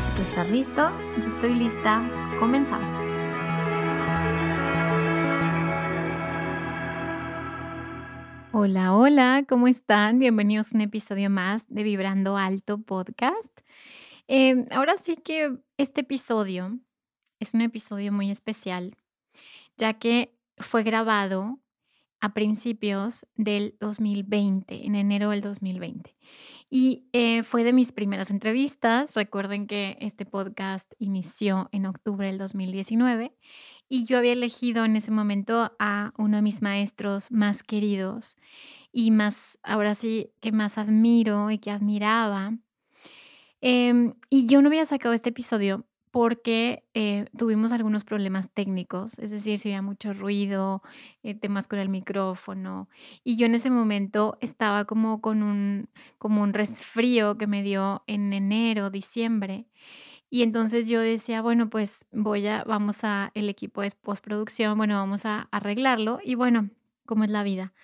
Si tú estás listo, yo estoy lista. Comenzamos. Hola, hola, ¿cómo están? Bienvenidos a un episodio más de Vibrando Alto Podcast. Em, ahora sí que este episodio es un episodio muy especial, ya que fue grabado a principios del 2020, en enero del 2020. Y eh, fue de mis primeras entrevistas. Recuerden que este podcast inició en octubre del 2019 y yo había elegido en ese momento a uno de mis maestros más queridos y más, ahora sí, que más admiro y que admiraba. Em, y yo no había sacado este episodio porque eh, tuvimos algunos problemas técnicos, es decir, si había mucho ruido, eh, temas con el micrófono. Y yo en ese momento estaba como con un, como un resfrío que me dio en enero, diciembre. Y entonces yo decía, bueno, pues voy a, vamos a el equipo de postproducción, bueno, vamos a arreglarlo. Y bueno, como es la vida,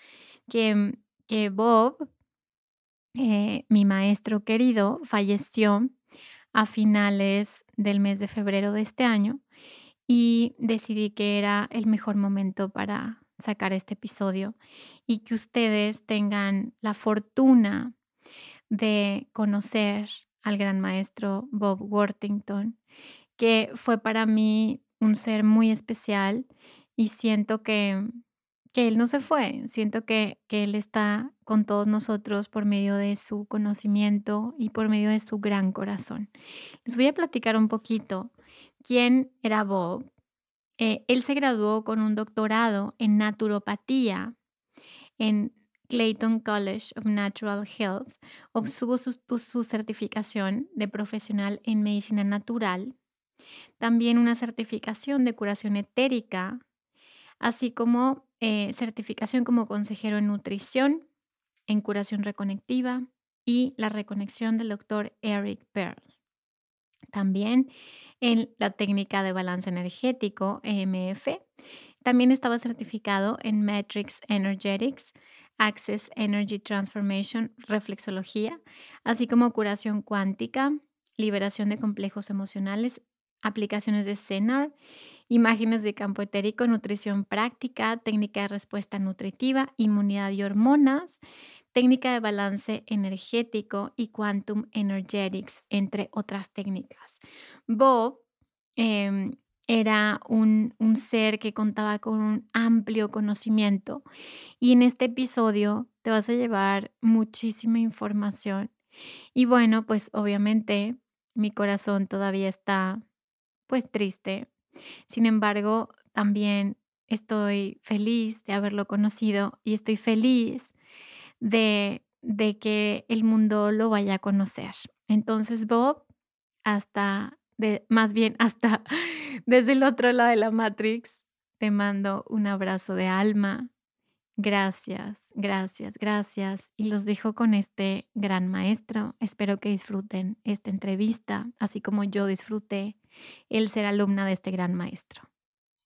que, que Bob, eh, mi maestro querido, falleció a finales del mes de febrero de este año y decidí que era el mejor momento para sacar este episodio y que ustedes tengan la fortuna de conocer al gran maestro Bob Worthington, que fue para mí un ser muy especial y siento que que Él no se fue, siento que, que Él está con todos nosotros por medio de su conocimiento y por medio de su gran corazón. Les voy a platicar un poquito quién era Bob. Eh, él se graduó con un doctorado en naturopatía en Clayton College of Natural Health. Obtuvo su, su certificación de profesional en medicina natural. También una certificación de curación etérica, así como eh, certificación como consejero en nutrición, en curación reconectiva y la reconexión del doctor Eric Pearl. También en la técnica de balance energético, EMF. También estaba certificado en Matrix Energetics, Access Energy Transformation, reflexología, así como curación cuántica, liberación de complejos emocionales, aplicaciones de CENAR imágenes de campo etérico, nutrición práctica, técnica de respuesta nutritiva, inmunidad y hormonas, técnica de balance energético y quantum energetics, entre otras técnicas. Bob em, era un, un ser que contaba con un amplio conocimiento y en este episodio te vas a llevar muchísima información. Y bueno, pues obviamente mi corazón todavía está pues triste sin embargo, también estoy feliz de haberlo conocido y estoy feliz de, de que el mundo lo vaya a conocer. Entonces, Bob, hasta, de, más bien hasta desde el otro lado de la Matrix, te mando un abrazo de alma. Gracias, gracias, gracias. Y los dejo con este gran maestro. Espero que disfruten esta entrevista, así como yo disfruté el ser alumna de este gran maestro.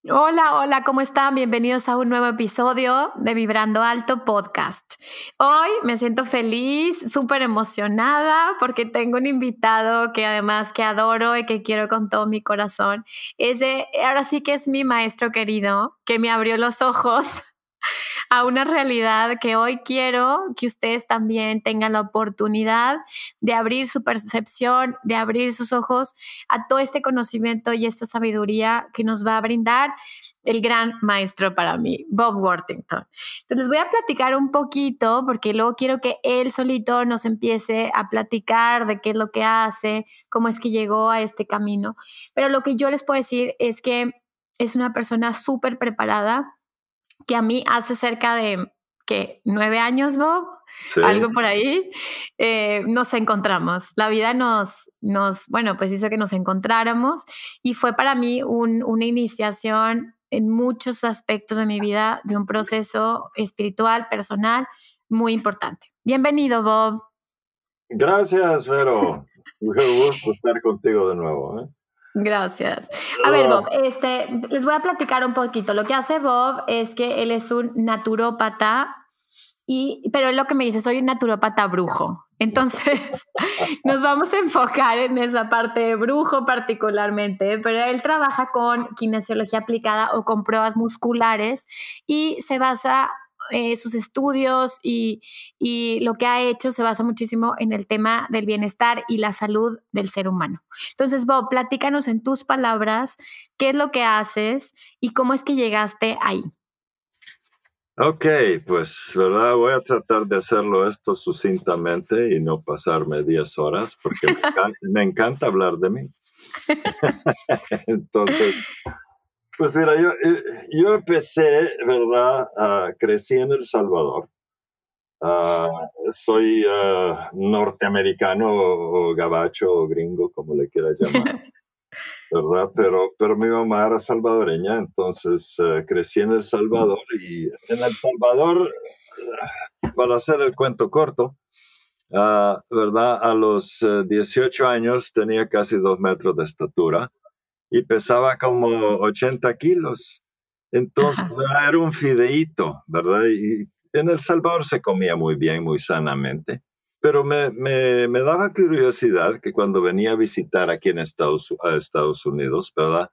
Hola, hola, ¿cómo están? Bienvenidos a un nuevo episodio de Vibrando Alto Podcast. Hoy me siento feliz, súper emocionada porque tengo un invitado que además que adoro y que quiero con todo mi corazón. Es de, ahora sí que es mi maestro querido, que me abrió los ojos a una realidad que hoy quiero que ustedes también tengan la oportunidad de abrir su percepción, de abrir sus ojos a todo este conocimiento y esta sabiduría que nos va a brindar el gran maestro para mí, Bob Worthington. Entonces voy a platicar un poquito porque luego quiero que él solito nos empiece a platicar de qué es lo que hace, cómo es que llegó a este camino. Pero lo que yo les puedo decir es que es una persona súper preparada que a mí hace cerca de que nueve años, Bob, algo por ahí, eh, nos encontramos. La vida nos, nos, bueno, pues hizo que nos encontráramos y fue para mí una iniciación en muchos aspectos de mi vida de un proceso espiritual, personal, muy importante. Bienvenido, Bob. Gracias, Vero. Un gusto estar contigo de nuevo. ¿eh? Gracias. A ver, Bob, este, les voy a platicar un poquito. Lo que hace Bob es que él es un naturópata, y, pero es lo que me dice, soy un naturópata brujo. Entonces, nos vamos a enfocar en esa parte de brujo particularmente, pero él trabaja con kinesiología aplicada o con pruebas musculares y se basa eh, sus estudios y, y, lo que ha hecho se basa muchísimo en el tema del bienestar y la salud del ser humano. Entonces, Bob, platícanos en tus palabras qué es lo que haces y cómo es que llegaste ahí. Ok, pues, ¿verdad? Voy a tratar de hacerlo esto sucintamente y no pasarme 10 horas porque me encanta, hablar de mí. Entonces, pues mira, yo, eh, yo empecé, ¿verdad? crecí en El Salvador. Ah, soy ah, norteamericano o, gabacho o gringo, como le quieras llamar. ¿verdad? Pero, pero mi mamá era salvadoreña, entonces eh, crecí en El Salvador y en El Salvador, para hacer el cuento corto, ¿verdad? A los 18 eh, años tenía casi dos metros de estatura y pesaba como 80 kilos. Entonces era un fideíto, ¿verdad? Y en El Salvador se comía muy bien, muy sanamente. Pero me, me, me, daba curiosidad que cuando venía a visitar aquí en Estados, a Estados Unidos, ¿verdad?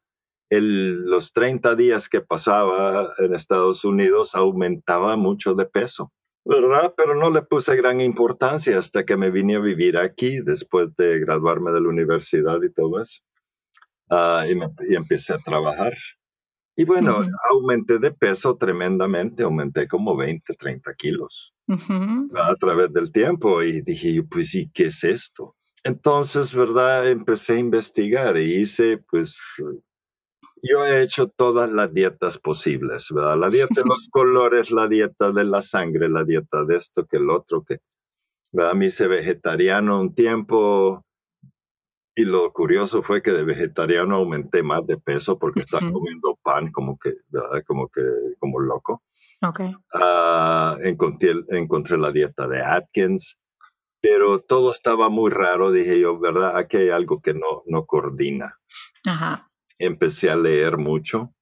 El, los 30 días que pasaba en Estados Unidos aumentaba mucho de peso, ¿verdad? Pero no le puse gran importancia hasta que me vine a vivir aquí después de graduarme de la universidad y todo eso. Uh, y, me, y, empecé a trabajar. Y bueno, aumenté de peso tremendamente, aumenté como 20, 30 kilos a través del tiempo y dije yo, pues ¿y qué es esto? Entonces, ¿verdad? Empecé a investigar y hice, pues, yo he hecho todas las dietas posibles, ¿verdad? La dieta de los colores, la dieta de la sangre, la dieta de esto, que el otro, que, ¿verdad? Me hice vegetariano un tiempo, y lo curioso fue que de vegetariano aumenté más de peso porque estaba comiendo pan como que, ¿verdad? Como que, como loco. Okay. Uh, encontré, encontré la dieta de Atkins, pero todo estaba muy raro. Dije yo, ¿verdad? Aquí hay algo que no, no coordina. Ajá. Empecé a leer mucho.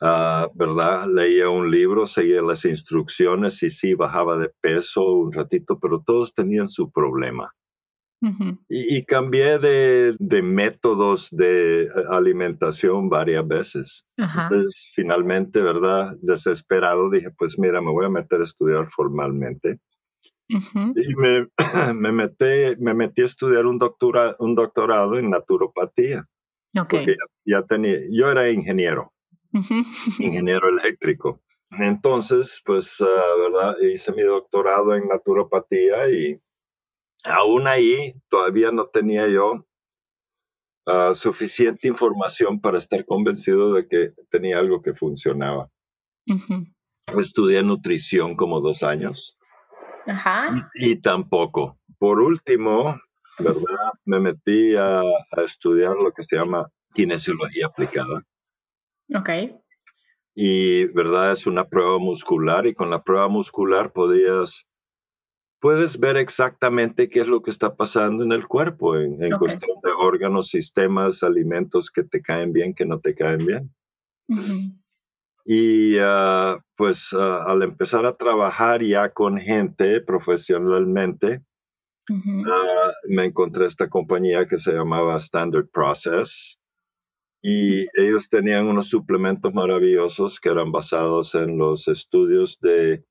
Uh, ¿verdad? Leía un libro, seguía las instrucciones y sí, bajaba de peso un ratito, pero todos tenían su problema y, cambié de, métodos de alimentación varias veces. Entonces, finalmente, ¿verdad? Desesperado, dije, pues mira, me voy a meter a estudiar formalmente. Y me, me, metí, me metí a estudiar un, doctora, un doctorado en naturopatía. Porque ya, tenía, yo era ingeniero, ingeniero eléctrico. Entonces, pues, ah, ¿verdad? Hice mi doctorado en naturopatía y aún ahí todavía no tenía yo ah, suficiente información para estar convencido de que tenía algo que funcionaba. Estudié nutrición como dos años. Ajá. Y, tampoco. Por último, ¿verdad? Me metí a, a, estudiar lo que se llama kinesiología aplicada. Ok. Y, ¿verdad? Es una prueba muscular y con la prueba muscular podías puedes ver exactamente qué es lo que está pasando en el cuerpo en, cuestión de órganos, sistemas, alimentos que te caen bien, que no te caen bien. Y ah, pues ah, al empezar a trabajar ya con gente profesionalmente, ah, me encontré esta compañía que se llamaba Standard Process. y ellos tenían unos suplementos maravillosos que eran basados en los estudios de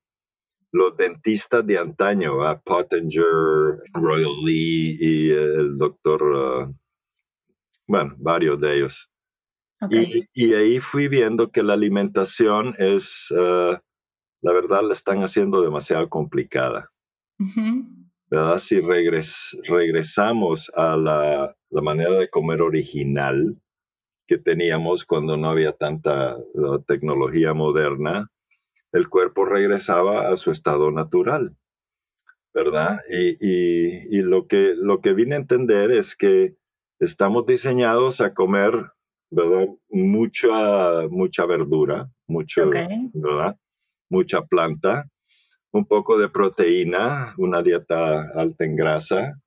los dentistas de antaño, Pottinger, Royal Lee y el doctor, uh, bueno, varios de ellos. Y, ahí fui viendo que la alimentación es, uh, la verdad, la están haciendo demasiado complicada. ¿Verdad? Si regresamos a la, la manera de comer original, que teníamos cuando no había tanta tecnología moderna, el cuerpo regresaba a su estado natural, ¿verdad? Y, lo, que, lo que vine a entender es que estamos diseñados a comer, ¿verdad? Mucha, mucha verdura, mucho, ¿verdad? Mucha planta, un poco de proteína, una dieta alta en grasa,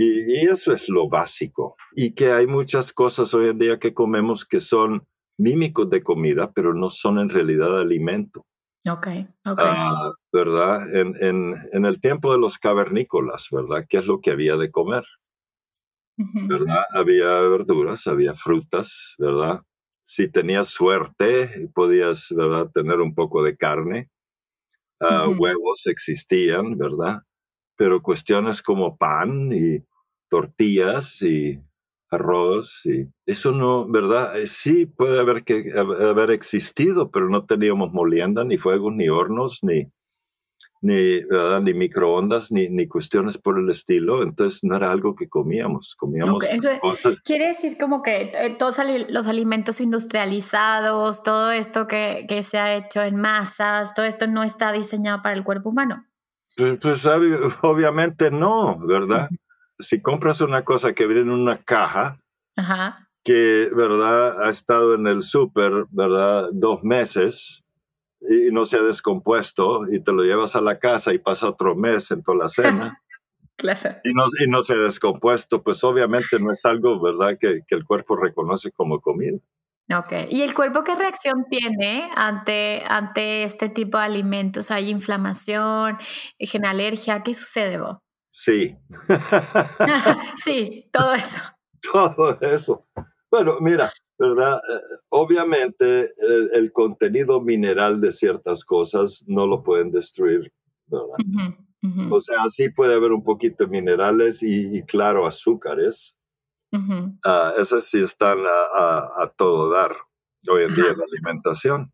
y, eso es lo básico. Y que hay muchas cosas hoy en día que comemos que son mímicos de comida, pero no son en realidad alimento. Ok, ok. Ah, ¿Verdad? En, el tiempo de los cavernícolas, ¿verdad? ¿Qué es lo que había de comer? ¿Verdad? Había verduras, había frutas, ¿verdad? Si tenías suerte, podías, ¿verdad? Tener un poco de carne. Ah, huevos existían, ¿verdad? Pero cuestiones como pan y tortillas y arroz y eso no, ¿verdad? Eh, sí puede haber que haber existido, pero no teníamos molienda, ni fuegos, ni hornos, ni ni, ni microondas, ni, ni cuestiones por el estilo, entonces no era algo que comíamos, comíamos cosas. Quiere decir como que eh, todos los alimentos industrializados, todo esto que, que, se ha hecho en masas, todo esto no está diseñado para el cuerpo humano. Pues, pues obviamente no, ¿verdad? Si compras una cosa que viene en una caja, que, ¿verdad? Ha estado en el súper, ¿verdad? Dos meses y no se ha descompuesto y te lo llevas a la casa y pasa otro mes en toda la cena. claro. Y no, y no se ha descompuesto, pues obviamente no es algo, ¿verdad? Que, que el cuerpo reconoce como comida. Ok. ¿Y el cuerpo qué reacción tiene ante, ante este tipo de alimentos? ¿Hay inflamación, genera alergia? ¿Qué sucede, vos? Sí. sí, todo eso. Todo eso. Bueno, mira, ¿verdad? Eh, obviamente el, contenido mineral de ciertas cosas no lo pueden destruir, ¿verdad? O sea, sí puede haber un poquito de minerales y, claro, azúcares. Uh esas sí están a, todo dar hoy en día en la alimentación.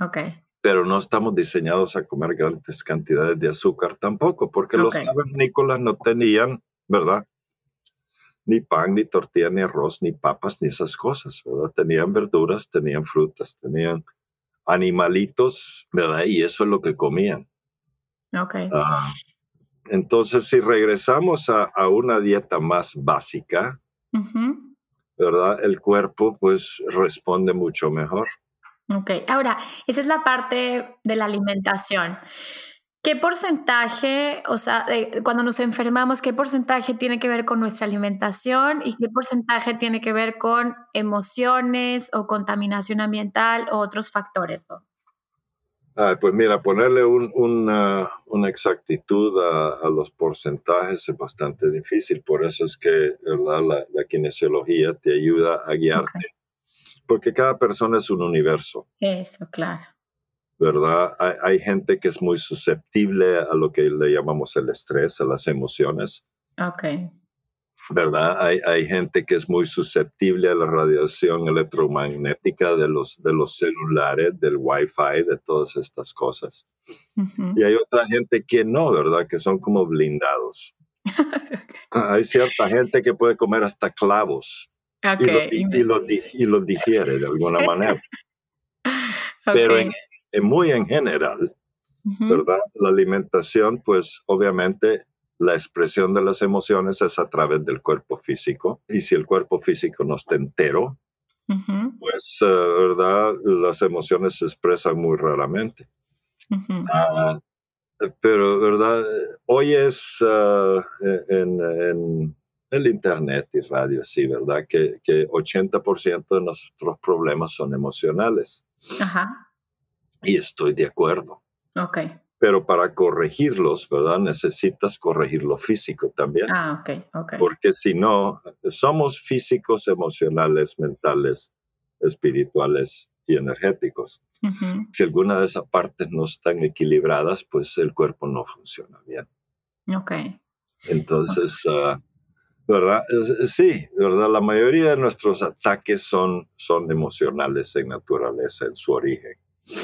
Ok pero no estamos diseñados a comer grandes cantidades de azúcar tampoco, porque los cavernícolas no tenían, ¿verdad? Ni pan, ni tortilla, ni arroz, ni papas, ni esas cosas, ¿verdad? Tenían verduras, tenían frutas, tenían animalitos, ¿verdad? Y eso es lo que comían. Ok. Ah, entonces, si regresamos a, una dieta más básica, ¿verdad? El cuerpo pues responde mucho mejor. Ok, ahora, esa es la parte de la alimentación. ¿Qué porcentaje, o sea, cuando nos enfermamos, qué porcentaje tiene que ver con nuestra alimentación y qué porcentaje tiene que ver con emociones o contaminación ambiental o otros factores? pues mira, ponerle una, exactitud a, los porcentajes es bastante difícil, por eso es que La, kinesiología te ayuda a guiarte porque cada persona es un universo. Eso, claro. ¿Verdad? Hay, gente que es muy susceptible a lo que le llamamos el estrés, a las emociones. Ok. ¿Verdad? Hay, gente que es muy susceptible a la radiación electromagnética de los, de los celulares, del wifi, de todas estas cosas. Y hay otra gente que no, ¿verdad? Que son como blindados. hay cierta gente que puede comer hasta clavos y, lo, y, digiere de alguna manera. Pero en, muy en general, ¿verdad? La alimentación, pues obviamente la expresión de las emociones es a través del cuerpo físico. Y si el cuerpo físico no está entero, pues, eh, ¿verdad? Las emociones se expresan muy raramente. Ah, pero, ¿verdad? Hoy es ah, en el Internet y radio, sí, ¿verdad? Que, que 80% de nuestros problemas son emocionales. Ajá. Y estoy de acuerdo. Ok. pero para corregirlos, ¿verdad? Necesitas corregir lo físico también. Ah, ok, ok. Porque si no, somos físicos, emocionales, mentales, espirituales y energéticos. Si alguna de esas partes no están equilibradas, pues el cuerpo no funciona bien. Ok. Entonces, ah, ¿verdad? Sí, ¿verdad? La mayoría de nuestros ataques son, son emocionales en naturaleza, en su origen.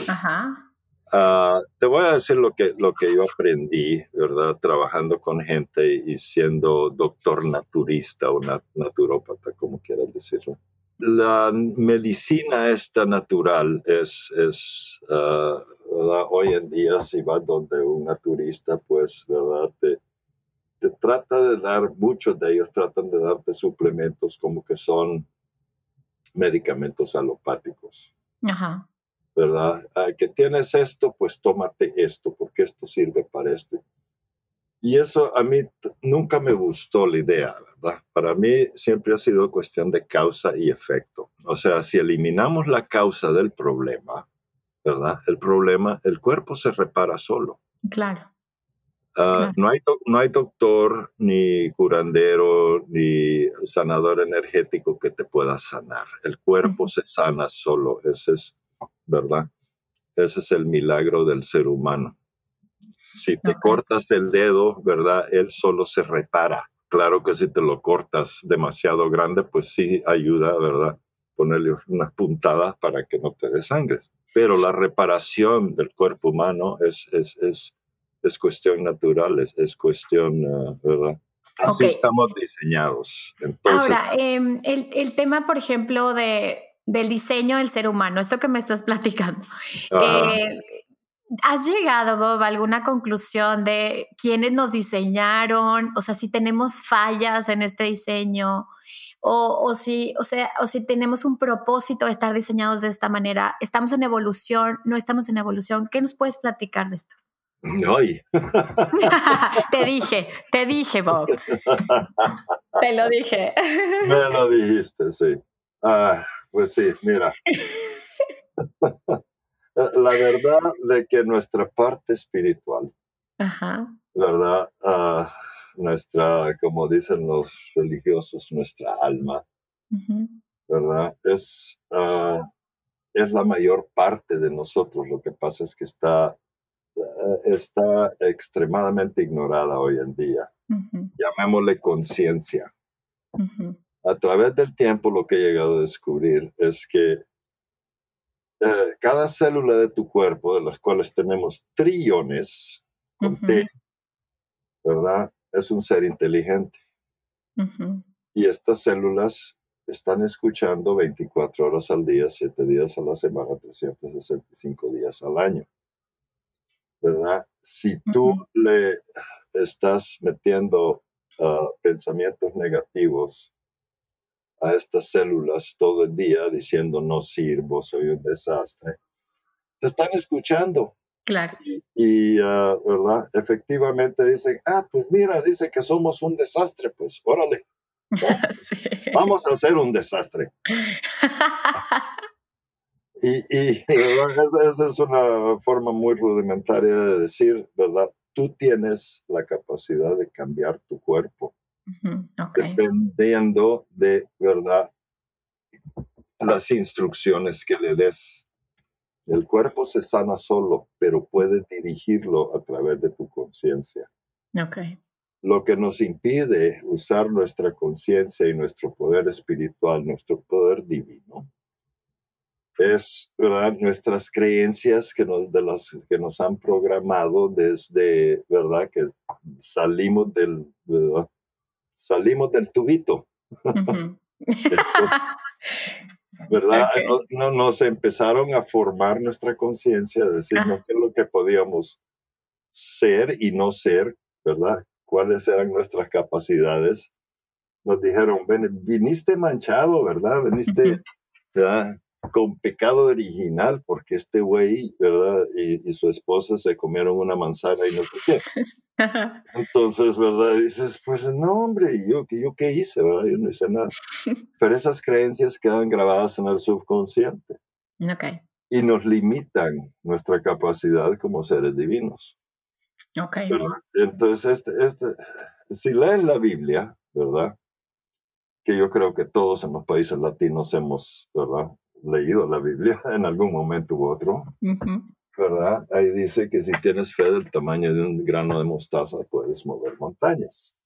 Ajá. Ah, te voy a decir lo que, lo que yo aprendí, ¿verdad? Trabajando con gente y siendo doctor naturista o naturópata, como quieras decirlo. La medicina esta natural es, es ah, hoy en día si vas donde un naturista, pues, ¿verdad? Te, te trata de dar, muchos de ellos tratan de darte suplementos como que son medicamentos alopáticos. Ajá. ¿verdad? Ah, que tienes esto, pues tómate esto, porque esto sirve para esto. Y eso a mí nunca me gustó la idea, ¿verdad? Para mí siempre ha sido cuestión de causa y efecto. O sea, si eliminamos la causa del problema, ¿verdad? El problema, el cuerpo se repara solo. Claro. Ah, no, hay no hay doctor, ni curandero, ni sanador energético que te pueda sanar. El cuerpo se sana solo. Ese es ¿verdad? Ese es el milagro del ser humano. Si te cortas el dedo, ¿verdad? Él solo se repara. Claro que si te lo cortas demasiado grande, pues sí ayuda, ¿verdad? Ponerle unas puntadas para que no te desangres. Pero la reparación del cuerpo humano es, es, es, es cuestión natural, es, cuestión, uh, ¿verdad? Así estamos diseñados. Ahora, em, el, el tema, por ejemplo, de del diseño del ser humano, esto que me estás platicando. Eh, ¿Has llegado, Bob, a alguna conclusión de quiénes nos diseñaron? O sea, si tenemos fallas en este diseño, o, o, si, o, sea, o si tenemos un propósito de estar diseñados de esta manera, ¿estamos en evolución? ¿No estamos en evolución? ¿Qué nos puedes platicar de esto? No. te dije, te dije, Bob. te lo dije. Me lo dijiste, sí. Ah, pues sí, mira. la verdad de que nuestra parte espiritual, ¿verdad? Ah, nuestra, como dicen los religiosos, nuestra alma, ¿verdad? Es, uh, es la mayor parte de nosotros. Lo que pasa es que está, está extremadamente ignorada hoy en día. Llamémosle conciencia a través del tiempo lo que he llegado a descubrir es que eh, cada célula de tu cuerpo, de las cuales tenemos trillones, ¿verdad? Es un ser inteligente. Y estas células están escuchando 24 horas al día, 7 días a la semana, 365 días al año. ¿Verdad? Si tú le estás metiendo ah, pensamientos negativos, a estas células todo el día diciendo no sirvo, soy un desastre. Te están escuchando. Claro. Y, ah, ¿verdad? Efectivamente dicen, ah, pues mira, dice que somos un desastre, pues órale. Vamos, a hacer un desastre. y, y esa es una forma muy rudimentaria de decir, ¿verdad? Tú tienes la capacidad de cambiar tu cuerpo dependiendo de, ¿verdad? Las instrucciones que le des. El cuerpo se sana solo, pero puede dirigirlo a través de tu conciencia. Okay. Lo que nos impide usar nuestra conciencia y nuestro poder espiritual, nuestro poder divino, es ¿verdad? nuestras creencias que nos, de las que nos han programado desde, ¿verdad? Que salimos del, salimos del tubito. ¿Verdad? No, nos empezaron a formar nuestra conciencia, decirnos qué es lo que podíamos ser y no ser, ¿verdad? Cuáles eran nuestras capacidades. Nos dijeron, viniste manchado, ¿verdad? Viniste con pecado original, porque este güey, ¿verdad? Y, y, su esposa se comieron una manzana y no sé qué. Entonces, ¿verdad? dices, pues no, hombre, ¿yo, ¿yo qué hice? ¿verdad? Yo no hice nada. Pero esas creencias quedan grabadas en el subconsciente. Okay. Y nos limitan nuestra capacidad como seres divinos. Ok. Entonces, este, este, si lees la Biblia, ¿verdad? Que yo creo que todos en los países latinos hemos, ¿verdad? Leído la Biblia en algún momento u otro, ¿verdad? Ahí dice que si tienes fe del tamaño de un grano de mostaza, puedes mover montañas.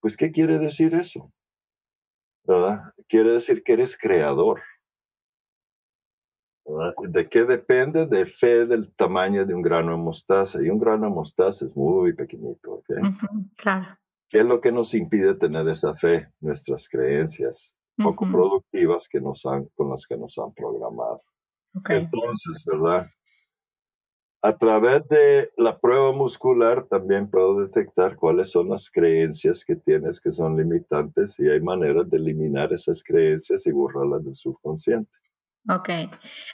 Pues, ¿qué quiere decir eso? ¿Verdad? Quiere decir que eres creador. ¿De qué depende? De fe del tamaño de un grano de mostaza. Y un grano de mostaza es muy pequeñito. claro. ¿Qué es lo que nos impide tener esa fe? Nuestras creencias poco productivas que nos han, con las que nos han programado. Entonces, ¿verdad? A través de la prueba muscular también puedo detectar cuáles son las creencias que tienes que son limitantes y hay maneras de eliminar esas creencias y borrarlas del subconsciente. Ok.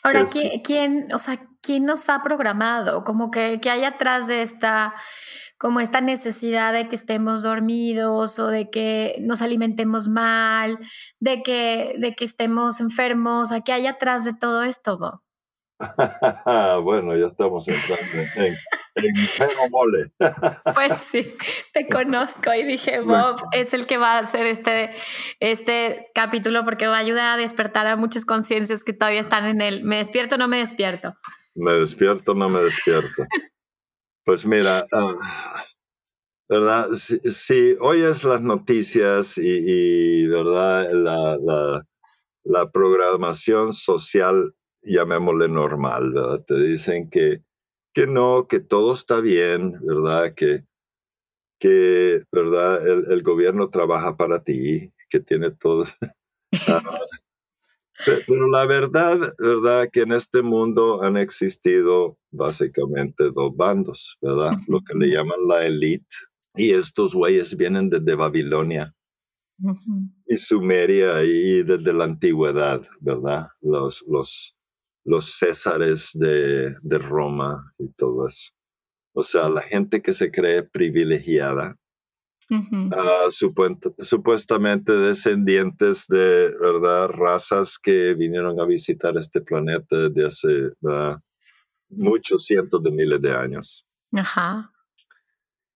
Ahora, ¿quién, o sea, ¿quién nos ha programado? Como que, que hay atrás de esta, como esta necesidad de que estemos dormidos o de que nos alimentemos mal, de que, de que estemos enfermos. ¿Qué hay atrás de todo esto, Bob? bueno, ya estamos entrando en, en, mole. pues sí, te conozco y dije, Bob es el que va a hacer este, este capítulo porque va a ayudar a despertar a muchas conciencias que todavía están en él. ¿Me despierto o no me despierto? Me despierto o no me despierto. pues mira, ah, ¿verdad? Si, oyes las noticias y, ¿verdad? La, la, la programación social llamémosle normal, ¿verdad? Te dicen que, que no, que todo está bien, ¿verdad? Que, que ¿verdad? El, gobierno trabaja para ti, que tiene todo. Ah, pero la verdad, ¿verdad? Que en este mundo han existido básicamente dos bandos, ¿verdad? Lo que le llaman la élite. Y estos güeyes vienen desde Babilonia y Sumeria y desde la antigüedad, ¿verdad? Los, los, los césares de, Roma y todo eso. O sea, la gente que se cree privilegiada, ah, supuestamente descendientes de ¿verdad? razas que vinieron a visitar este planeta desde hace muchos cientos de miles de años. Ajá.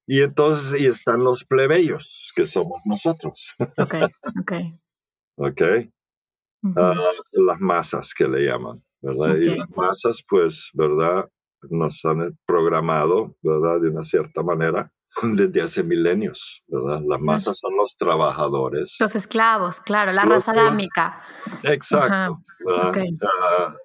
Y entonces y están los plebeyos, que somos nosotros. Ok, ok. ok. Ah, las masas que le llaman. ¿Verdad? Y las masas, pues, ¿verdad? Nos han programado, ¿verdad? De una cierta manera desde hace milenios, ¿verdad? Las masas son los trabajadores. Los esclavos, claro, la raza adámica. Exacto.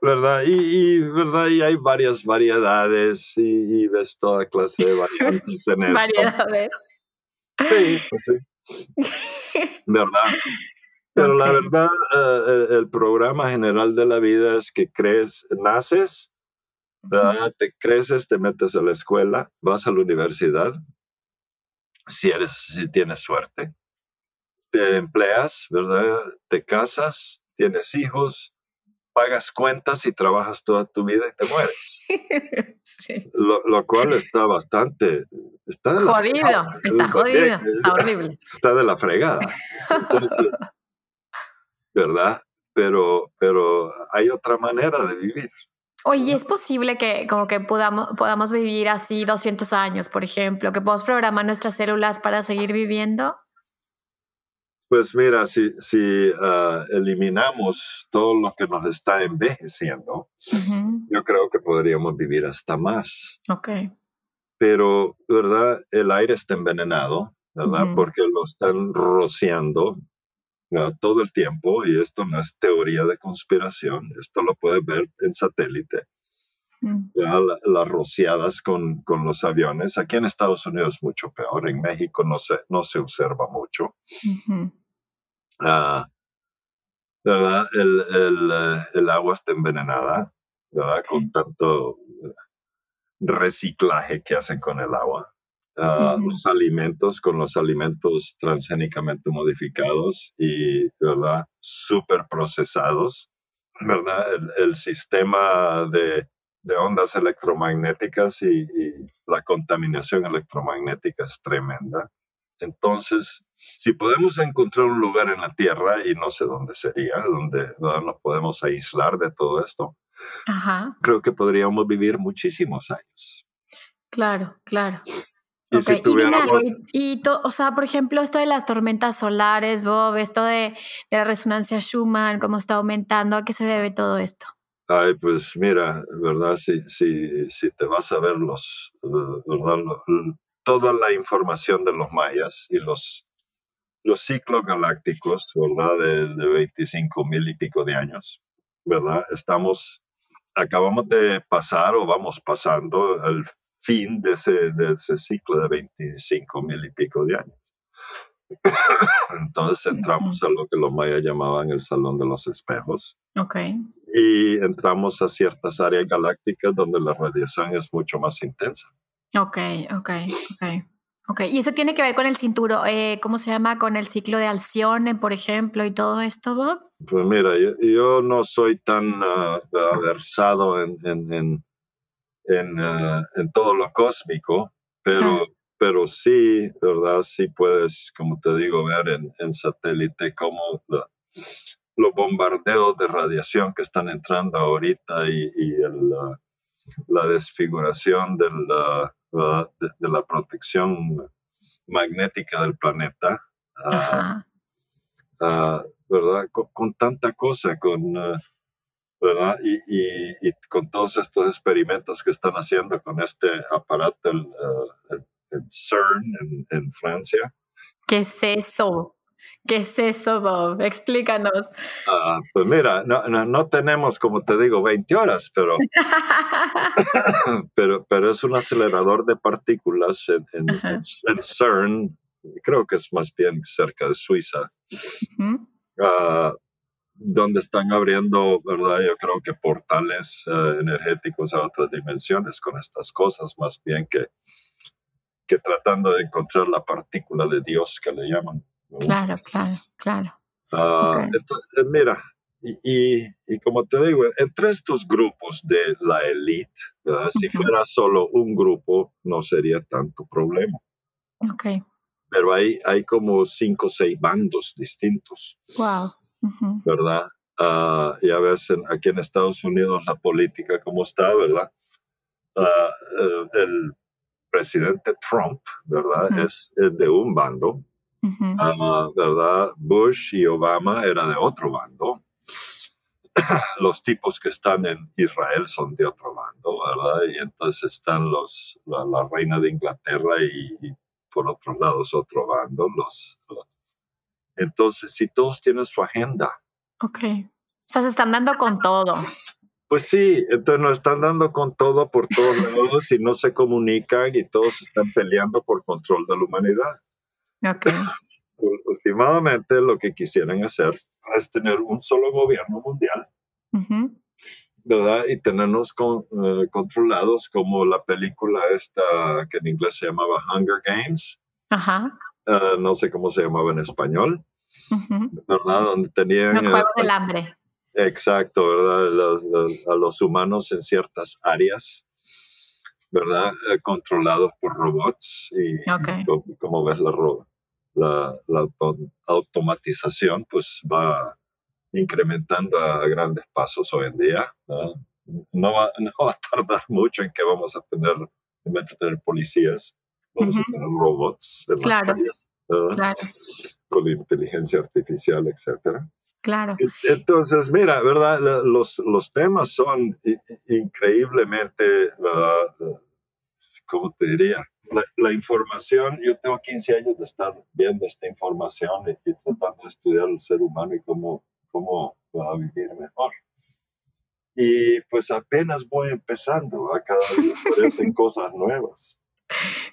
¿verdad? Y, ¿verdad? y hay varias variedades y, ves toda clase de variantes en eso. Variedades. Sí, pues sí. ¿Verdad? Pero la verdad, eh, el programa general de la vida es que crees, naces, te creces, te metes a la escuela, vas a la universidad, si, eres, si tienes suerte, te empleas, ¿verdad? Te casas, tienes hijos, pagas cuentas y trabajas toda tu vida y te mueres. Sí. Lo, cual está bastante... Está jodido, está jodido, está horrible. Está de la fregada. Entonces, ¿verdad? Pero, pero hay otra manera de vivir. Oye, ¿es posible que como que podamos, podamos vivir así 200 años, por ejemplo, que podamos programar nuestras células para seguir viviendo? Pues mira, si, si ah, eliminamos todo lo que nos está envejeciendo, yo creo que podríamos vivir hasta más. Ok. Pero, ¿verdad? El aire está envenenado, ¿verdad? Porque lo están rociando todo el tiempo, y esto no es teoría de conspiración, esto lo puedes ver en satélite. Mm. las rociadas con, con, los aviones. Aquí en Estados Unidos es mucho peor, en México no se, no se observa mucho. Ah, ¿Verdad? El, el, eh, el, agua está envenenada, ¿verdad? Con tanto reciclaje que hacen con el agua. Ah, los alimentos con los alimentos transgénicamente modificados y, ¿verdad? Super procesados, ¿verdad? El, sistema de, de, ondas electromagnéticas y, la contaminación electromagnética es tremenda. Entonces, si podemos encontrar un lugar en la Tierra, y no sé dónde sería, donde, nos podemos aislar de todo esto, creo que podríamos vivir muchísimos años. Claro, claro. Y si tuviéramos... Y, o sea, por ejemplo, esto de las tormentas solares, Bob, esto de, la resonancia Schumann, cómo está aumentando, ¿a qué se debe todo esto? Ay, pues mira, ¿verdad? Si, si, si te vas a ver los, ¿verdad? toda la información de los mayas y los, los ciclos galácticos, ¿verdad? De, de 25 mil y pico de años, ¿verdad? Estamos, acabamos de pasar o vamos pasando el fin de ese, de ese ciclo de 25 mil y pico de años. Entonces entramos a lo que los mayas llamaban el Salón de los Espejos. Okay. Y entramos a ciertas áreas galácticas donde la radiación es mucho más intensa. Ok, ok, ok. Ok, y eso tiene que ver con el cinturón, eh, ¿cómo se llama? Con el ciclo de Alcione, por ejemplo, y todo esto, Bob. Pues mira, yo, no soy tan uh, versado en, en, uh, en, todo lo cósmico, pero, pero sí, ¿verdad? Sí puedes, como te digo, ver en, en satélite cómo los bombardeos de radiación que están entrando ahorita y, el, uh, la desfiguración del de, la protección magnética del planeta, ah, ah, ¿verdad? Con, tanta cosa, con, ah, ¿verdad? Y, con todos estos experimentos que están haciendo con este aparato, el, CERN en, Francia. ¿Qué es eso? ¿Qué es eso, Bob? Explícanos. pues mira, no, no, tenemos, como te digo, 20 horas, pero, pero, pero es un acelerador de partículas en, en, CERN, creo que es más bien cerca de Suiza, ah, donde están abriendo, ¿verdad? Yo creo que portales eh, energéticos a otras dimensiones con estas cosas, más bien que, que tratando de encontrar la partícula de Dios que le llaman. Claro, claro, claro. Ah, eh, mira, y, y, como te digo, entre estos grupos de la élite, si fuera solo un grupo, no sería tanto problema. Ok. Pero hay, hay como cinco o seis bandos distintos. Wow. ¿Verdad? Uh, y a veces aquí en Estados Unidos la política como está, ¿verdad? Ah, eh, el presidente Trump, ¿verdad? es, es, de un bando Ah, ¿verdad? Bush y Obama era de otro bando. los tipos que están en Israel son de otro bando, ¿verdad? Y entonces están los, la, reina de Inglaterra y, por otro lado es otro bando. Los, entonces, si todos tienen su agenda. Ok. O sea, se están dando con todo. Pues sí, entonces nos están dando con todo por todos lados y no se comunican y todos están peleando por control de la humanidad. Okay. Últimamente lo que quisieran hacer es tener un solo gobierno mundial, ¿verdad? Y tenernos eh, controlados como la película esta que en inglés se llamaba Hunger Games. Ajá. Eh, no sé cómo se llamaba en español, ¿verdad? Donde tenían... Los Juegos del Hambre. Exacto, ¿verdad? a los humanos en ciertas áreas ¿verdad? Eh, controlados por robots y, como, ves la, la, la, automatización pues va incrementando a grandes pasos hoy en día. ¿no? va, no va a tardar mucho en que vamos a tener, en vez de tener policías, vamos a tener robots en claro, las claro. con inteligencia artificial, etcétera. Claro. Entonces, mira, ¿verdad? Los, los temas son increíblemente, ¿verdad? ¿Cómo te diría? la, información, yo tengo 15 años de estar viendo esta información y, tratando de estudiar el ser humano y cómo, cómo va a vivir mejor. Y pues apenas voy empezando, a cada día aparecen cosas nuevas.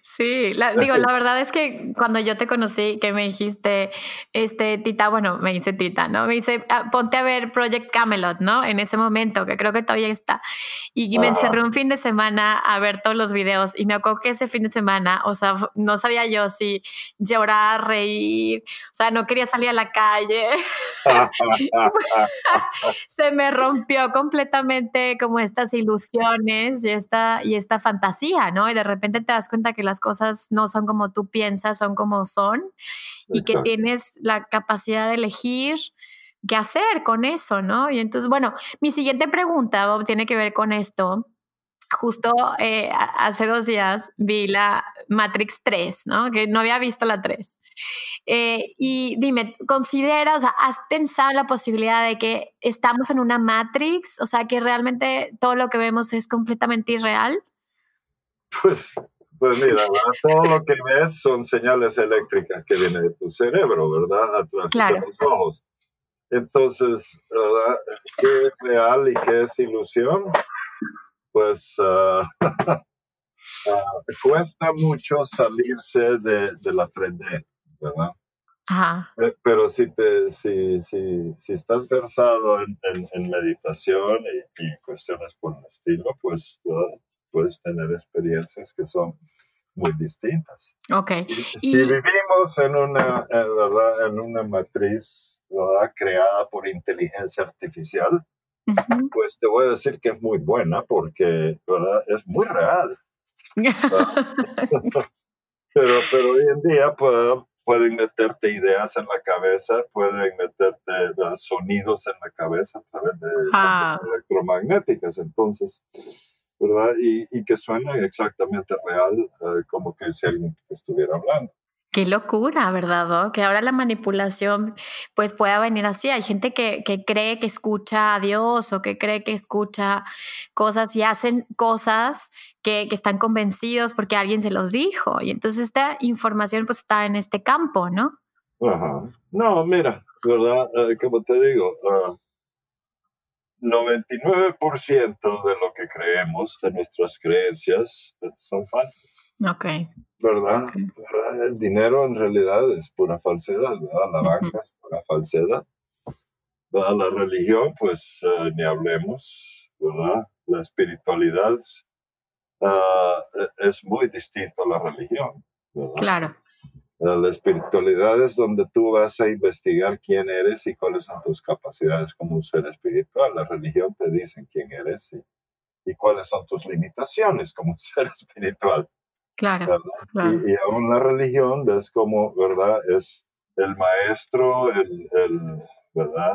Sí, digo, la verdad es que cuando yo te conocí, que me dijiste, este, Tita, bueno, me dice Tita, ¿no? Me dice, ah, ponte a ver Project Camelot, ¿no? En ese momento, que creo que todavía está. Y, me encerré un fin de semana a ver todos los videos y me acuerdo que ese fin de semana, o sea, no sabía yo si llorar, reír, o sea, no quería salir a la calle. Se me rompió completamente como estas ilusiones y esta, y esta fantasía, ¿no? Y de repente te das cuenta que las cosas no son como tú piensas, son como son y que tienes la capacidad de elegir qué hacer con eso, ¿no? Y entonces, bueno, mi siguiente pregunta tiene que ver con esto. justo eh, hace dos días vi la Matrix 3, ¿no? Que no había visto la 3. Eh, y dime, ¿considera, o sea, has pensado la posibilidad de que estamos en una Matrix? O sea, que realmente todo lo que vemos es completamente irreal. Pues, pues mira, todo lo que ves son señales eléctricas que vienen de tu cerebro, ¿verdad? A los ojos. Entonces, ¿verdad? ¿qué es real y qué es ilusión? Pues uh, cuesta mucho salirse de, de la 3D, ¿verdad? Ajá. Eh, pero si, te, si, si, si estás versado en, en, meditación y, y, cuestiones por el estilo, pues puedes tener experiencias que son muy distintas. Okay. Si, vivimos en una, en, ¿verdad? en una matriz ¿verdad? creada por inteligencia artificial, pues te voy a decir que es muy buena porque ¿verdad? es muy real. pero, pero hoy en día pueden meterte ideas en la cabeza, pueden meterte sonidos en la cabeza a través de ah. electromagnéticas. Entonces, ¿verdad? Y, y que suenan exactamente real, eh, como que si alguien estuviera hablando. Qué locura, ¿verdad? Que ahora la manipulación pues pueda venir así. Hay gente que, que, cree que escucha a Dios o que cree que escucha cosas y hacen cosas que, que, están convencidos porque alguien se los dijo. Y entonces esta información pues está en este campo, ¿no? Ajá. No, mira, ¿verdad? Eh, como te digo, uh, 99% de lo que creemos, de nuestras creencias, son falsas. Ok. ¿Verdad? El dinero en realidad es pura falsedad, ¿verdad? La banca es pura falsedad. ¿verdad? La religión, pues eh, ni hablemos, ¿verdad? La espiritualidad uh, es muy distinta a la religión. ¿verdad? Claro. La espiritualidad es donde tú vas a investigar quién eres y cuáles son tus capacidades como un ser espiritual. La religión te dice quién eres y, cuáles son tus limitaciones como un ser espiritual. Claro. Y, aún la religión ves como, ¿verdad? Es el maestro, el, ¿verdad?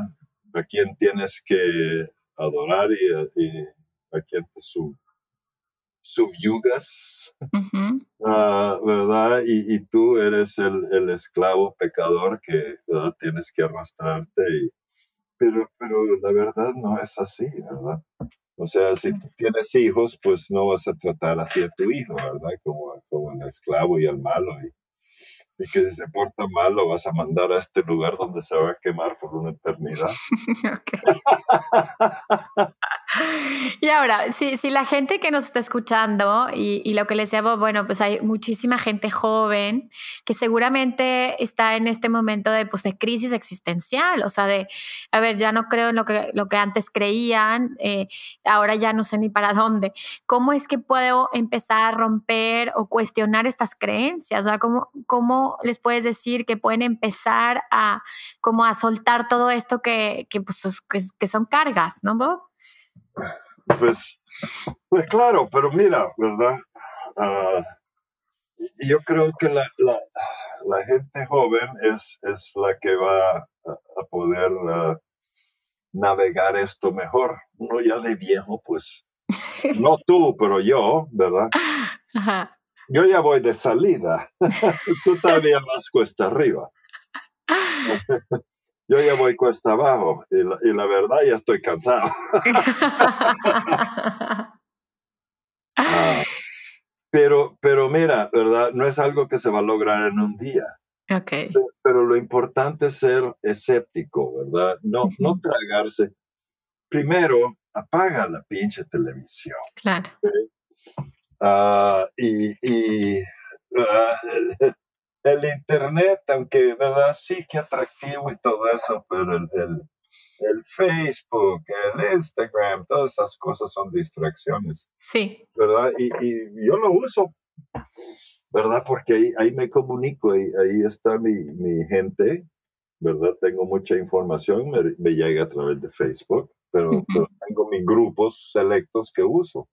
A quien tienes que adorar y, a quien te sub, subyugas, ah, ¿verdad? Y, tú eres el, esclavo pecador que tienes que arrastrarte. pero, pero la verdad no es así, ¿verdad? O sea, si tienes hijos, pues no vas a tratar así a tu hijo, ¿verdad? Como, como el esclavo y el malo. Y, y que si se porta mal lo vas a mandar a este lugar donde se va a quemar por una eternidad. y ahora, si, la gente que nos está escuchando y, lo que les decía, bueno, pues hay muchísima gente joven que seguramente está en este momento de, pues, crisis existencial, o sea, de, a ver, ya no creo en lo que, lo que antes creían, eh, ahora ya no sé ni para dónde. ¿Cómo es que puedo empezar a romper o cuestionar estas creencias? O sea, ¿cómo, cómo les puedes decir que pueden empezar a como a soltar todo esto que, que, pues, que, son cargas, ¿no, Bob? Pues, pues claro, pero mira, ¿verdad? Uh, yo creo que la, la, la, gente joven es, es la que va a, poder uh, navegar esto mejor. Uno ya de viejo, pues, no tú, pero yo, ¿verdad? Ajá. Yo ya voy de salida. Tú todavía vas cuesta arriba. Yo ya voy cuesta abajo y la, verdad ya estoy cansado. Ah, pero, pero mira, ¿verdad? No es algo que se va a lograr en un día. Okay. Pero, lo importante es ser escéptico, ¿verdad? No, no tragarse. Primero, apaga la pinche televisión. Claro. Ah, y, y el, Internet, aunque ¿verdad? sí que atractivo y todo eso, pero el, el, Facebook, el Instagram, todas esas cosas son distracciones. Sí. ¿Verdad? Y, y yo lo uso, ¿verdad? Porque ahí, ahí me comunico, y ahí está mi, mi gente, ¿verdad? Tengo mucha información, me, me llega a través de Facebook, pero, tengo mis grupos selectos que uso.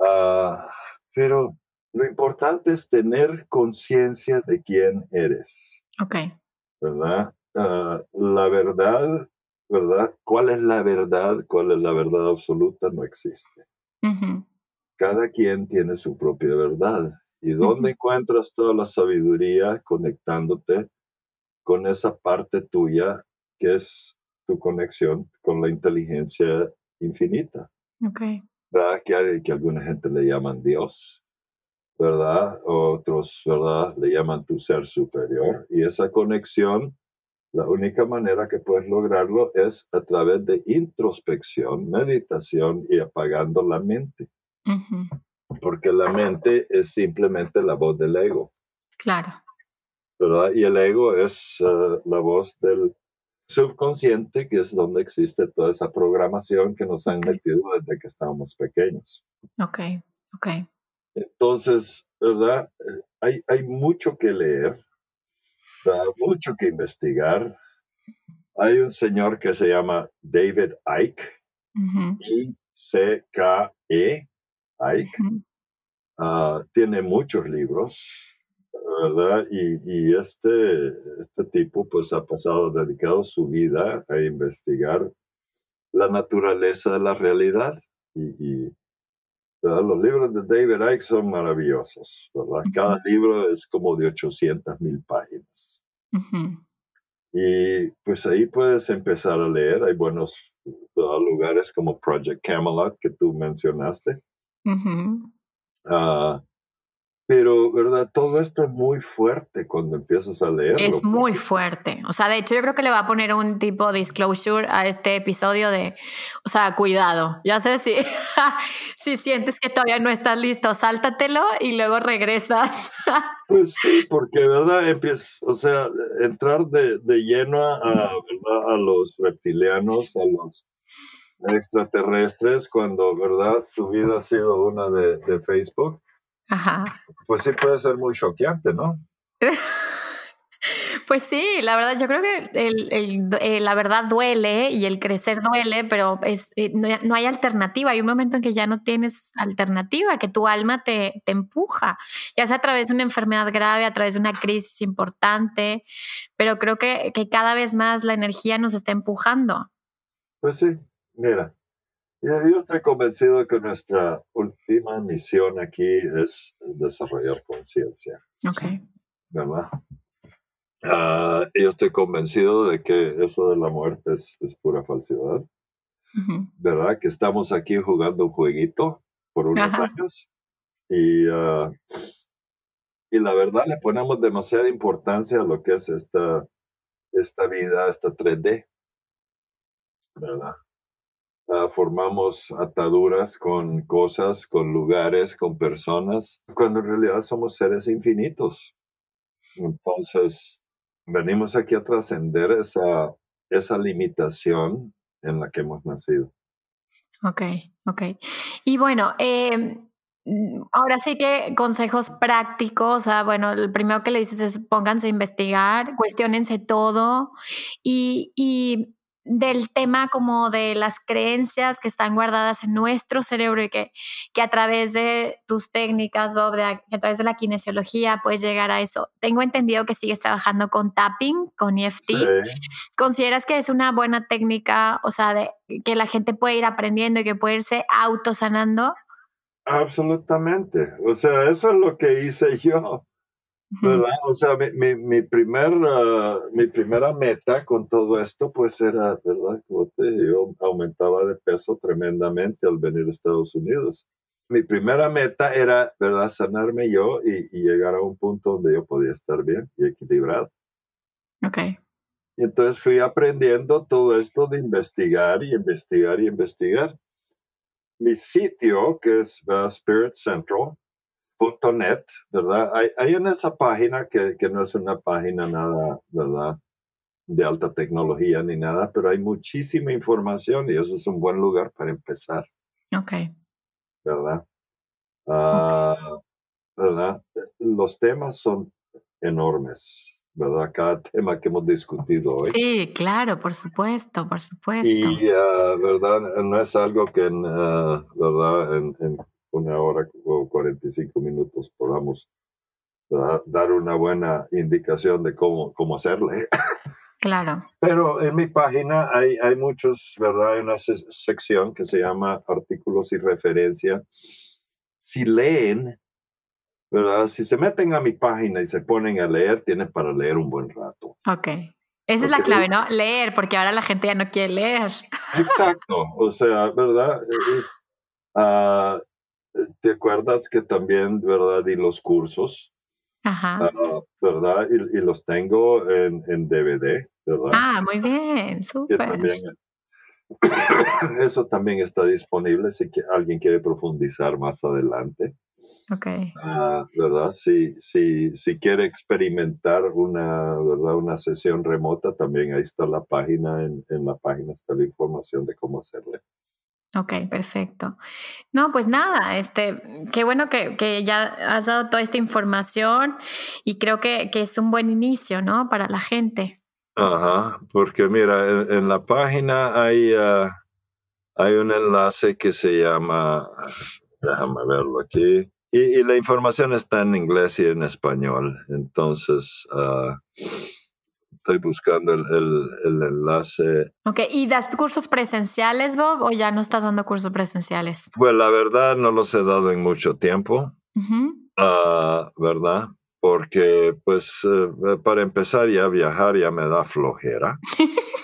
Ah, pero lo importante es tener conciencia de quién eres. Ok. ¿Verdad? Ah, la verdad, ¿verdad? ¿Cuál es la verdad? ¿Cuál es la verdad absoluta? No existe. cada quien tiene su propia verdad. ¿Y dónde encuentras toda la sabiduría conectándote con esa parte tuya que es tu conexión con la inteligencia infinita? Okay. ¿Verdad? Que, que alguna gente le llaman Dios, ¿verdad? Otros, ¿verdad? Le llaman tu ser superior. Y esa conexión la única manera que puedes lograrlo es a través de introspección, meditación y apagando la mente. Porque la mente es simplemente la voz del ego. Claro. ¿verdad? Y el ego es eh, la voz del subconsciente, que es donde existe toda esa programación que nos han metido desde que estábamos pequeños. Ok, ok. Entonces, ¿verdad? Hay, hay mucho que leer, mucho que investigar. Hay un señor que se llama David Icke, I-C-K-E, Ike. Ah, tiene muchos libros, ¿verdad? Y, este, este tipo pues ha pasado, dedicado su vida a investigar la naturaleza de la realidad. Y, los libros de David Icke son maravillosos, ¿verdad? Cada libro es como de 800 mil páginas. Y pues ahí puedes empezar a leer. Hay buenos lugares como Project Camelot que tú mencionaste. Pero, ¿verdad? Todo esto es muy fuerte cuando empiezas a leer. Es muy fuerte. O sea, de hecho, yo creo que le va a poner un tipo de disclosure a este episodio de, o sea, cuidado. Ya sé si, si sientes que todavía no estás listo, sáltatelo y luego regresas. pues sí, porque, ¿verdad? Empiezas, o sea, entrar de, lleno a, a los reptilianos, a los extraterrestres, cuando, ¿verdad? Tu vida ha sido una de, de Facebook pues sí puede ser muy choqueante, ¿no? Pues sí, la verdad, yo creo que eh, la verdad duele y el crecer duele, pero es, eh, no, hay alternativa. Hay un momento en que ya no tienes alternativa, que tu alma te, te, empuja, ya sea a través de una enfermedad grave, a través de una crisis importante, pero creo que, que cada vez más la energía nos está empujando. Pues sí, mira, yo estoy convencido que nuestra última misión aquí es desarrollar conciencia. Ok. ¿Verdad? Uh, yo estoy convencido de que eso de la muerte es, pura falsedad. ¿Verdad? Que estamos aquí jugando un jueguito por unos años. Y, uh, y la verdad le ponemos demasiada importancia a lo que es esta, esta vida, esta 3D. ¿Verdad? Ah, formamos ataduras con cosas, con lugares, con personas, cuando en realidad somos seres infinitos. Entonces, venimos aquí a trascender esa, esa limitación en la que hemos nacido. Ok, ok. Y bueno, em, ahora sí que consejos prácticos, o sea, bueno, el primero que le dices es pónganse a investigar, cuestionense todo y, y del tema como de las creencias que están guardadas en nuestro cerebro y que, que a través de tus técnicas, Bob, de, a, través de la kinesiología puedes llegar a eso. Tengo entendido que sigues trabajando con tapping, con EFT. ¿Consideras que es una buena técnica, o sea, de, que la gente puede ir aprendiendo y que puede irse autosanando? Absolutamente. O sea, eso es lo que hice yo. ¿Verdad? O sea, mi, mi, primer, ah, mi primera meta con todo esto, pues era, ¿verdad? Como te digo, aumentaba de peso tremendamente al venir a Estados Unidos. Mi primera meta era, ¿verdad? Sanarme yo y, llegar a un punto donde yo podía estar bien y equilibrado. Ok. Y entonces fui aprendiendo todo esto de investigar y investigar y investigar. Mi sitio, que es Spirit Central, .net, ¿verdad? Hay, en esa página que, no es una página nada, ¿verdad? De alta tecnología ni nada, pero hay muchísima información y eso es un buen lugar para empezar. Ok. ¿Verdad? Ah, ¿Verdad? Los temas son enormes, ¿verdad? Cada tema que hemos discutido hoy. Sí, claro, por supuesto, por supuesto. Y, ah, ¿verdad? No es algo que, ah, ¿verdad? en una hora o 45 minutos podamos dar una buena indicación de cómo, cómo hacerle. Claro. Pero en mi página hay, hay muchos, ¿verdad? Hay una sección que se llama artículos y referencia si leen, ¿verdad? Si se meten a mi página y se ponen a leer, tienen para leer un buen rato. Ok. Esa es la clave, ¿no? Leer, porque ahora la gente ya no quiere leer. Exacto, o sea, ¿verdad? Ah, ¿Te acuerdas que también, ¿verdad? Di los cursos, Ajá. ah, ¿verdad? Y, y los tengo en, en DVD, ¿verdad? Ah, muy bien, súper. también, eso también está disponible si que alguien quiere profundizar más adelante. Ok. Ah, ¿verdad? Si, si, si quiere experimentar una, ¿verdad? una sesión remota, también ahí está la página, en, en la página está la información de cómo hacerle. Ok, perfecto. No, pues nada, este, qué bueno que, que ya has dado toda esta información y creo que, que es un buen inicio, ¿no? Para la gente. Ajá, porque mira, en, en la página hay, ah, hay un enlace que se llama, déjame verlo aquí, y, y la información está en inglés y en español, entonces ah, estoy buscando el, el- el enlace. Ok, ¿y das cursos presenciales, Bob, o ya no estás dando cursos presenciales? Pues la verdad no los he dado en mucho tiempo, ah, ¿verdad? Porque pues eh, para empezar ya viajar ya me da flojera.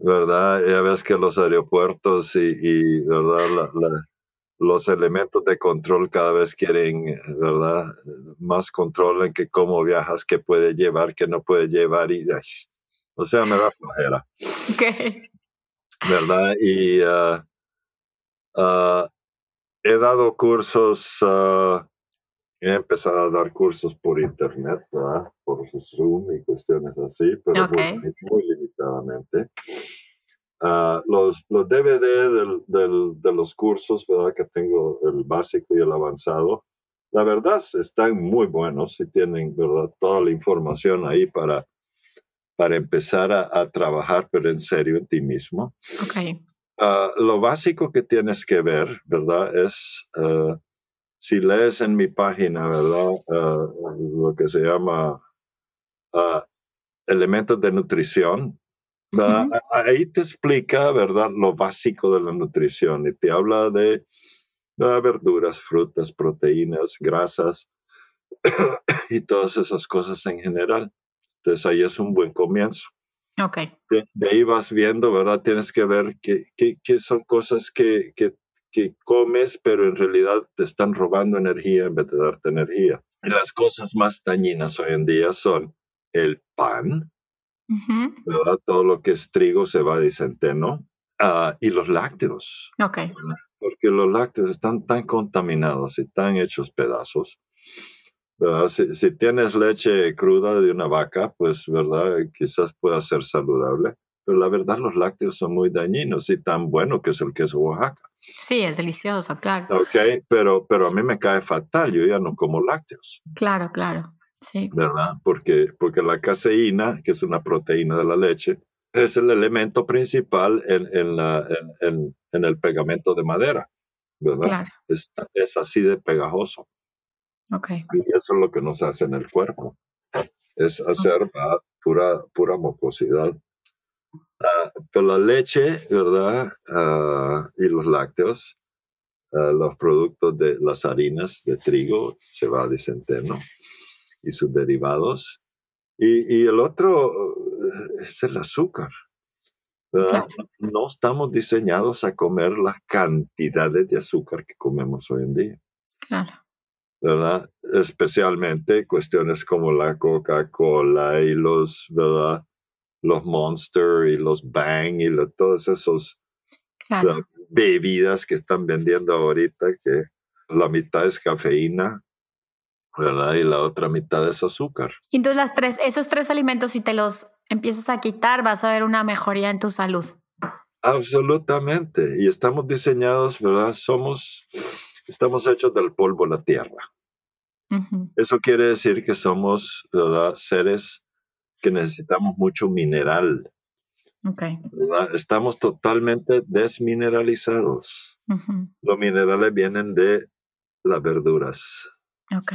¿verdad? Ya ves que los aeropuertos y, y, ¿verdad? La- la- los elementos de control cada vez quieren, ¿verdad? Más control en que cómo viajas, qué puede llevar, qué no puede llevar. Y, ay, o sea, me da flojera. ¿verdad? Y ah, ah, he dado cursos, ah, he empezado a dar cursos por internet, ¿verdad? Por Zoom y cuestiones así, pero muy limitadamente. Ah, los, los DVD del- del- de los cursos, ¿verdad? Que tengo el básico y el avanzado, la verdad están muy buenos y tienen, ¿verdad? Toda la información ahí para, para empezar a, a trabajar, pero en serio en ti mismo. Ok. Ah, lo básico que tienes que ver, ¿verdad? Es, ah, si lees en mi página, ¿verdad? Ah, lo que se llama elementos de nutrición, ¿verdad? Ujú. A- Ahí te explica, ¿verdad? Lo básico de la nutrición y te habla de ¿verdad? verduras, frutas, proteínas, grasas y todas esas cosas en general. Entonces ahí es un buen comienzo. De, de ahí vas viendo, ¿verdad? Tienes que ver qué, qué- qué son cosas que, que, que comes, pero en realidad te están robando energía en vez de darte energía. Y las cosas más dañinas hoy en día son el pan, Todo lo que es trigo, cebada y centeno, ah, y los lácteos, Ok. porque los lácteos están tan contaminados y tan hechos pedazos. Si, si tienes leche cruda de una vaca, pues, ¿verdad? Quizás pueda ser saludable, pero la verdad los lácteos son muy dañinos y tan bueno que es el queso Oaxaca, Sí, es delicioso, claro. ¿ok? Pero, pero a mí me cae fatal, yo ya no como lácteos. Claro, claro. Sí. ¿verdad? Porque, porque la caseína, que es una proteína de la leche, es el elemento principal en, en, la, en, en- en el pegamento de madera, ¿verdad? Claro. Es, es así de pegajoso. Ok. Y eso es lo que nos hace en el cuerpo. Es hacer pura, pura mucosidad. Ah, pero la leche, ¿verdad? Ah, y los lácteos, ah, los productos de las harinas de trigo, cebada y centeno y sus derivados. Y, y el otro eh, es el azúcar. ¿verdad? No estamos diseñados a comer las cantidades de azúcar que comemos hoy en día. Claro. ¿verdad? Especialmente cuestiones como la Coca-Cola y los, ¿verdad? Los Monster y los Bang y lo- todos esos Claro. bebidas que están vendiendo ahorita que la mitad es cafeína, ¿verdad? Y la otra mitad es azúcar. Y Entonces, las tres, esos tres alimentos, si te los empiezas a quitar, vas a ver una mejoría en tu salud. Absolutamente. Y estamos diseñados, ¿verdad? Somos, estamos hechos del polvo la tierra. Ujú. Eso quiere decir que somos, ¿verdad? Seres que necesitamos mucho mineral, Ok. ¿verdad? Estamos totalmente desmineralizados. Ujú. Los minerales vienen de las verduras. Ok.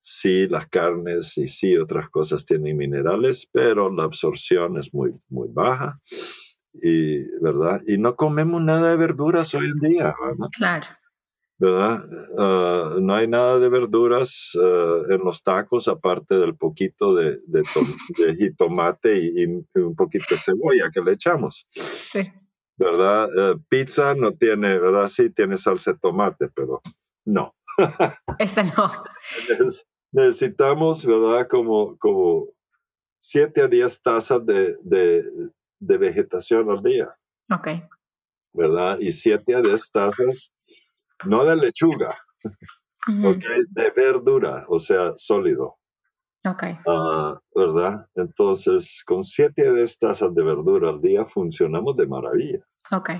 Sí, las carnes y sí, otras cosas tienen minerales, pero la absorción es muy, muy baja. Y, ¿verdad? Y no comemos nada de verduras hoy en día, ¿verdad? Claro. ¿verdad? Ah, no hay nada de verduras ah, en los tacos aparte del poquito de, de, jitomate y, un poquito de cebolla que le echamos. Sí. ¿Verdad? Eh, pizza no tiene, ¿verdad? Sí tiene salsa de tomate, pero no. Esa no. Necesitamos, ¿verdad? Como, como 7 a 10 tazas de, de, vegetación al día. Ok. ¿Verdad? Y 7 a 10 tazas no de lechuga, de verdura, o sea, sólido. Ok. Ah, ¿Verdad? Entonces, con siete de estas de verdura al día funcionamos de maravilla. Ok.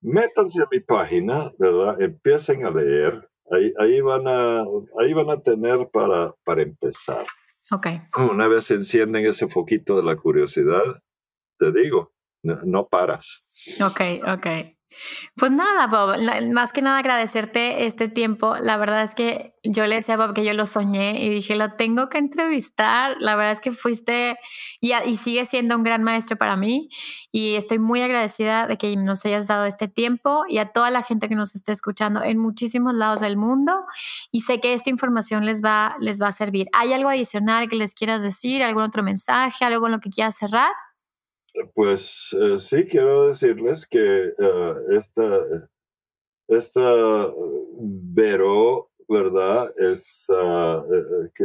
Métanse a mi página, ¿verdad? Empiecen a leer. Ahí, ahí, van, a, ahí van a tener para, para empezar. Ok. Una vez encienden ese foquito de la curiosidad, te digo, no, no paras. Ok, ok. Pues nada, Bob, más que nada agradecerte este tiempo. La verdad es que yo le decía a Bob que yo lo soñé y dije, lo tengo que entrevistar. La verdad es que fuiste y, y sigue siendo un gran maestro para mí y estoy muy agradecida de que nos hayas dado este tiempo y a toda la gente que nos esté escuchando en muchísimos lados del mundo y sé que esta información les va, les va a servir. ¿Hay algo adicional que les quieras decir? ¿Algún otro mensaje? ¿Algo con lo que quieras cerrar? Pues eh, sí, quiero decirles que eh, esta, esta Vero, ¿verdad? Es eh, que,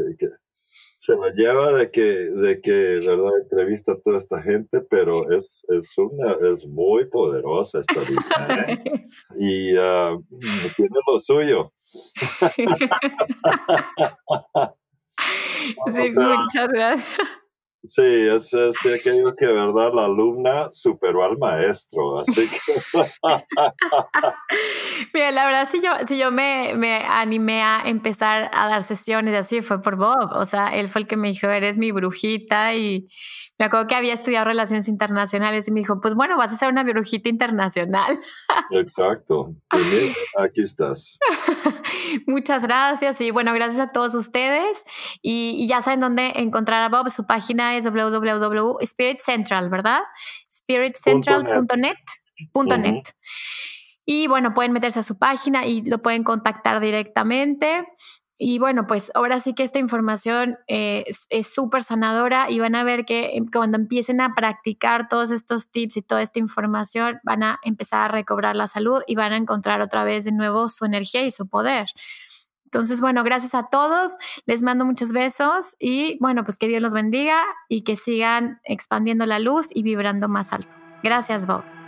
se la lleva de que, de que, ¿verdad? Entrevista a toda esta gente, pero es, es una, es muy poderosa esta vida. y ah, tiene lo suyo. sí, muchas gracias. Sí, es, es aquello que, verdad, la alumna superó al maestro, así que... Mira, la verdad, si yo, si yo me, me animé a empezar a dar sesiones así, fue por Bob, o sea, él fue el que me dijo, eres mi brujita y me acuerdo que había estudiado relaciones internacionales y me dijo, pues bueno, vas a ser una brujita internacional. Exacto. aquí estás. Muchas gracias y bueno, gracias a todos ustedes y, ya saben dónde encontrar a Bob. Su página es www.spiritcentral, ¿verdad? spiritcentral.net. .net. Y bueno, pueden meterse a su página y lo pueden contactar directamente. Y bueno, pues ahora sí que esta información eh, es súper sanadora y van a ver que em, cuando empiecen a practicar todos estos tips y toda esta información, van a empezar a recobrar la salud y van a encontrar otra vez de nuevo su energía y su poder. Entonces, bueno, gracias a todos, les mando muchos besos y bueno, pues que Dios los bendiga y que sigan expandiendo la luz y vibrando más alto. Gracias, Bob.